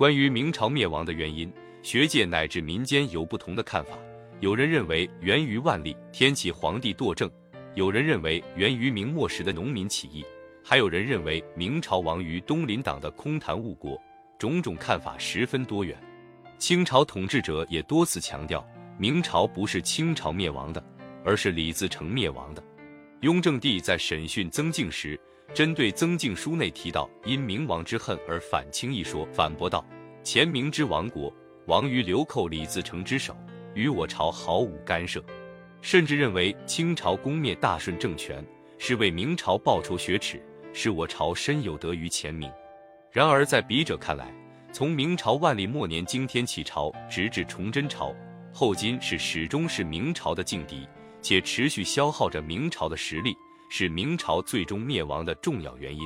关于明朝灭亡的原因，学界乃至民间有不同的看法。有人认为源于万历天启皇帝惰政，有人认为源于明末时的农民起义，还有人认为明朝亡于东林党的空谈误国。种种看法十分多元。清朝统治者也多次强调，明朝不是清朝灭亡的，而是李自成灭亡的。雍正帝在审讯曾静时，针对曾静书内提到因明亡之恨而反清一说，反驳道：“前明之亡国，亡于流寇李自成之手，与我朝毫无干涉。”甚至认为清朝攻灭大顺政权是为明朝报仇雪耻，是我朝深有得于前明。然而在笔者看来，从明朝万历末年惊天启朝，直至崇祯朝，后金是始终是明朝的劲敌。且持续消耗着明朝的实力，是明朝最终灭亡的重要原因。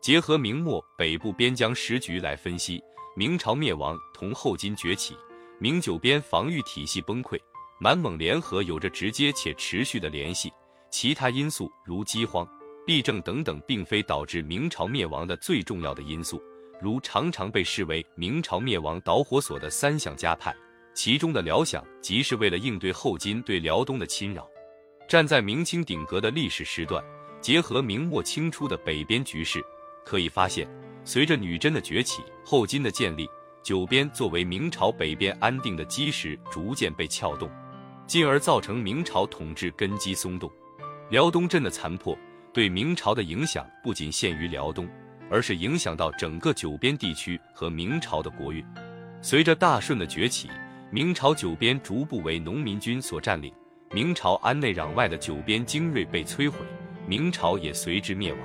结合明末北部边疆时局来分析，明朝灭亡同后金崛起、明九边防御体系崩溃、满蒙联合有着直接且持续的联系。其他因素如饥荒、弊政等等，并非导致明朝灭亡的最重要的因素。如常常被视为明朝灭亡导火索的三项加派。其中的辽饷，即是为了应对后金对辽东的侵扰。站在明清鼎革的历史时段，结合明末清初的北边局势，可以发现，随着女真的崛起，后金的建立，九边作为明朝北边安定的基石逐渐被撬动，进而造成明朝统治根基松动。辽东镇的残破对明朝的影响不仅限于辽东，而是影响到整个九边地区和明朝的国运。随着大顺的崛起。明朝九边逐步为农民军所占领，明朝安内攘外的九边精锐被摧毁，明朝也随之灭亡。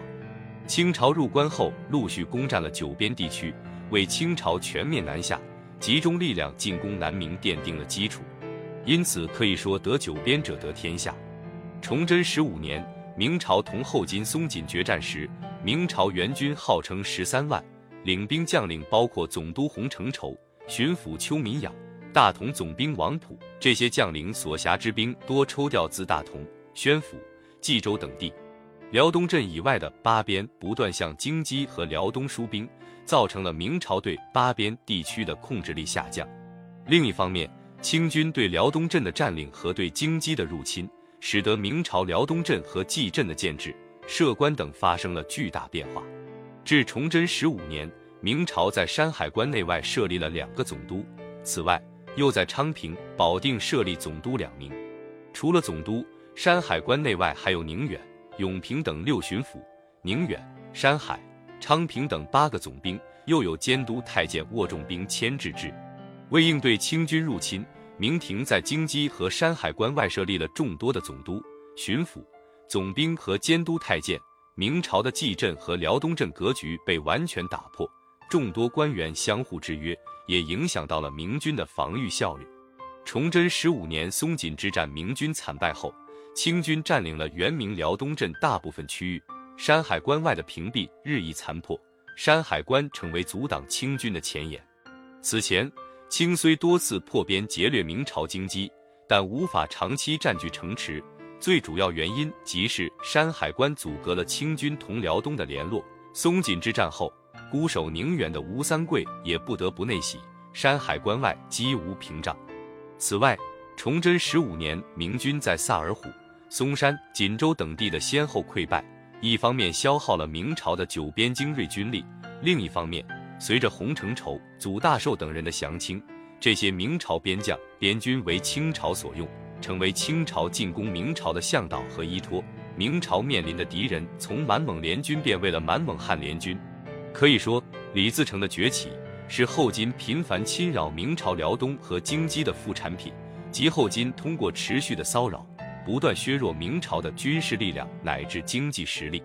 清朝入关后，陆续攻占了九边地区，为清朝全面南下、集中力量进攻南明奠定了基础。因此，可以说得九边者得天下。崇祯十五年，明朝同后金松锦决战时，明朝援军号称十三万，领兵将领包括总督洪承畴、巡抚邱民养。大同总兵王普这些将领所辖之兵多抽调自大同、宣府、冀州等地，辽东镇以外的八边不断向京畿和辽东输兵，造成了明朝对八边地区的控制力下降。另一方面，清军对辽东镇的占领和对京畿的入侵，使得明朝辽东镇和蓟镇的建制、设关等发生了巨大变化。至崇祯十五年，明朝在山海关内外设立了两个总督，此外。又在昌平、保定设立总督两名，除了总督，山海关内外还有宁远、永平等六巡抚，宁远、山海、昌平等八个总兵，又有监督太监握重兵牵制制。为应对清军入侵，明廷在京畿和山海关外设立了众多的总督、巡抚、总兵和监督太监。明朝的蓟镇和辽东镇格局被完全打破，众多官员相互制约。也影响到了明军的防御效率。崇祯十五年松锦之战，明军惨败后，清军占领了原明辽东镇大部分区域，山海关外的屏蔽日益残破，山海关成为阻挡清军的前沿。此前，清虽多次破边劫掠明朝京畿，但无法长期占据城池，最主要原因即是山海关阻隔了清军同辽东的联络。松锦之战后。孤守宁远的吴三桂也不得不内洗，山海关外几无屏障。此外，崇祯十五年，明军在萨尔浒、松山、锦州等地的先后溃败，一方面消耗了明朝的九边精锐军力，另一方面，随着洪承畴、祖大寿等人的降清，这些明朝边将边军为清朝所用，成为清朝进攻明朝的向导和依托。明朝面临的敌人从满蒙联军变为了满蒙汉联军。可以说，李自成的崛起是后金频繁侵扰明朝辽东和京畿的副产品，即后金通过持续的骚扰，不断削弱明朝的军事力量乃至经济实力。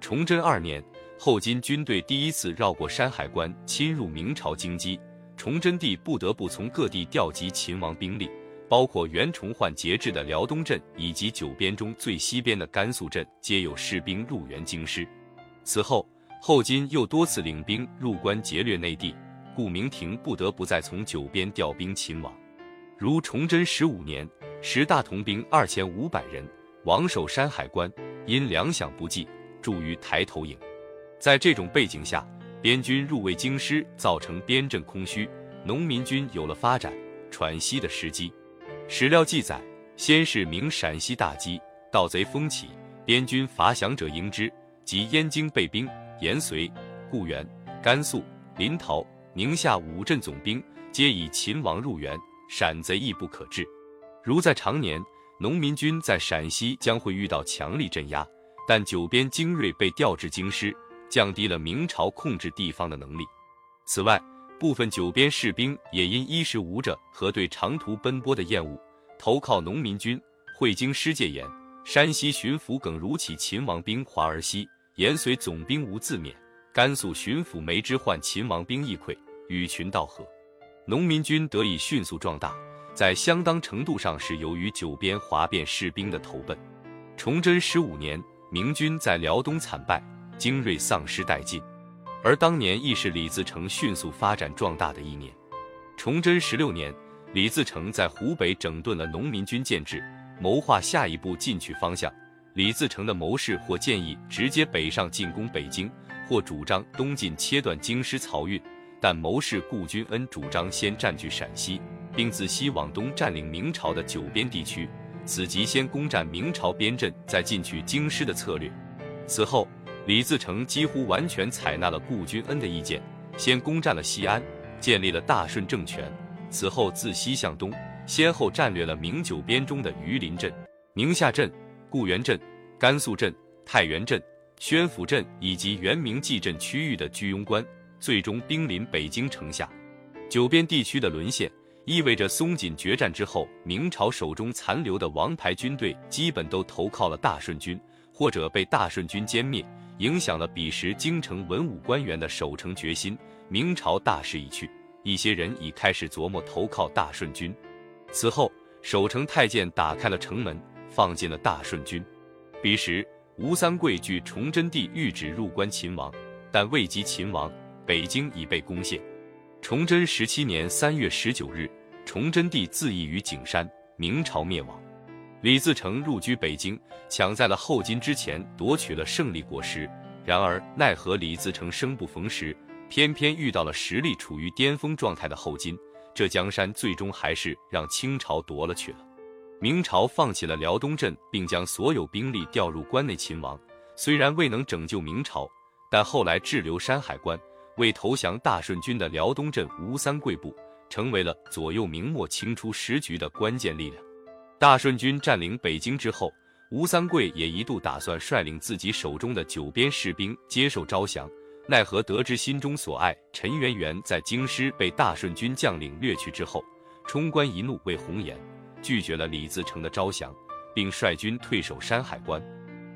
崇祯二年，后金军队第一次绕过山海关，侵入明朝京畿，崇祯帝不得不从各地调集秦王兵力，包括袁崇焕节制的辽东镇以及九边中最西边的甘肃镇，皆有士兵入援京师。此后。后金又多次领兵入关劫掠内地，顾明廷不得不再从九边调兵勤王。如崇祯十五年，十大同兵二千五百人王守山海关，因粮饷不济，驻于抬头营。在这种背景下，边军入卫京师，造成边镇空虚，农民军有了发展喘息的时机。史料记载，先是明陕西大饥，盗贼蜂起，边军伐降者迎之，及燕京备兵，延绥、固原、甘肃、临洮、宁夏五镇总兵皆以秦王入援，陕贼亦不可治。如在常年，农民军在陕西将会遇到强力镇压，但九边精锐被调至京师，降低了明朝控制地方的能力。此外，部分九边士兵也因衣食无着和对长途奔波的厌恶，投靠农民军。会京师戒严，山西巡抚耿如起秦王兵华而西，延绥总兵吴自勉，甘肃巡抚梅之焕秦王兵易溃，与群道合，农民军得以迅速壮大。在相当程度上是由于九边哗变士兵的投奔。崇祯十五年，明军在辽东惨败，精锐丧失殆尽，而当年亦是李自成迅速发展壮大的一年。崇祯十六年，李自成在湖北整顿了农民军建制，谋划下一步进取方向。李自成的谋士或建议直接北上进攻北京，或主张东进切断京师漕运，但谋士顾君恩主张先占据陕西。并自西往东占领明朝的九边地区，此即先攻占明朝边镇，再进取京师的策略。此后，李自成几乎完全采纳了顾君恩的意见，先攻占了西安，建立了大顺政权。此后自西向东，先后战略了明九边中的榆林镇、宁夏镇、固原镇、甘肃镇、太原镇、宣府镇以及原明蓟镇区域的居庸关，最终兵临北京城下。九边地区的沦陷。意味着松锦决战之后，明朝手中残留的王牌军队基本都投靠了大顺军，或者被大顺军歼灭，影响了彼时京城文武官员的守城决心。明朝大势已去，一些人已开始琢磨投靠大顺军。此后，守城太监打开了城门，放进了大顺军。彼时，吴三桂据崇祯帝谕旨入关秦王，但未及秦王，北京已被攻陷。崇祯十七年三月十九日。崇祯帝自缢于景山，明朝灭亡。李自成入居北京，抢在了后金之前夺取了胜利果实。然而奈何李自成生不逢时，偏偏遇到了实力处于巅峰状态的后金，这江山最终还是让清朝夺了去了。明朝放弃了辽东镇，并将所有兵力调入关内勤王，虽然未能拯救明朝，但后来滞留山海关为投降大顺军的辽东镇吴三桂部。成为了左右明末清初时局的关键力量。大顺军占领北京之后，吴三桂也一度打算率领自己手中的九边士兵接受招降，奈何得知心中所爱陈圆圆在京师被大顺军将领掠去之后，冲冠一怒为红颜，拒绝了李自成的招降，并率军退守山海关。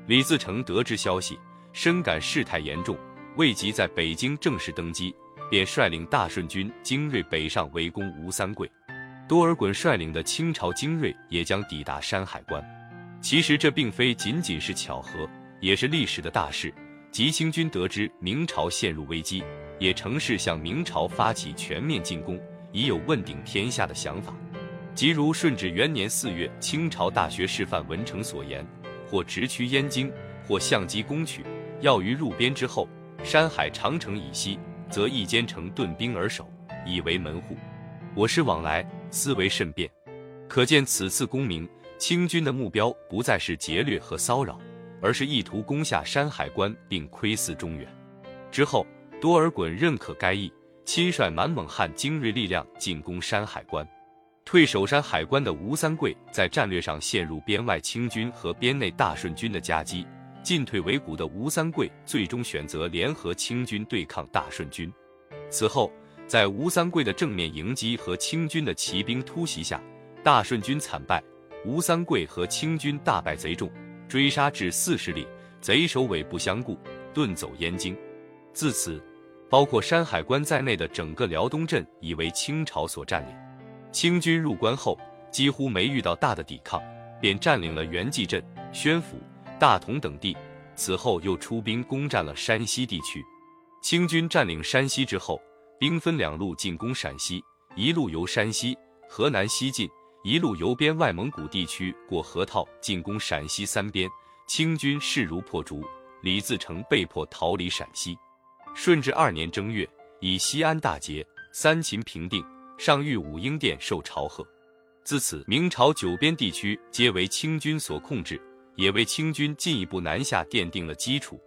李自成得知消息，深感事态严重，未及在北京正式登基。便率领大顺军精锐北上围攻吴三桂，多尔衮率领的清朝精锐也将抵达山海关。其实这并非仅仅是巧合，也是历史的大势。吉清军得知明朝陷入危机，也乘势向明朝发起全面进攻，已有问鼎天下的想法。即如顺治元年四月，清朝大学士范文成所言：或直趋燕京，或相机攻取。要于入边之后，山海长城以西。则一兼程顿兵而守，以为门户。我师往来，思维甚变。可见此次攻明，清军的目标不再是劫掠和骚扰，而是意图攻下山海关并窥伺中原。之后，多尔衮认可该意，亲率满蒙汉精锐力量进攻山海关。退守山海关的吴三桂在战略上陷入边外清军和边内大顺军的夹击。进退维谷的吴三桂最终选择联合清军对抗大顺军。此后，在吴三桂的正面迎击和清军的骑兵突袭下，大顺军惨败，吴三桂和清军大败贼众，追杀至四十里，贼首尾不相顾，遁走燕京。自此，包括山海关在内的整个辽东镇已为清朝所占领。清军入关后，几乎没遇到大的抵抗，便占领了元济镇、宣府。大同等地，此后又出兵攻占了山西地区。清军占领山西之后，兵分两路进攻陕西：一路由山西、河南西进，一路由边外蒙古地区过河套进攻陕西三边。清军势如破竹，李自成被迫逃离陕西。顺治二年正月，以西安大捷，三秦平定，上御武英殿受朝贺。自此，明朝九边地区皆为清军所控制，也为清军进一步南下奠定了基础。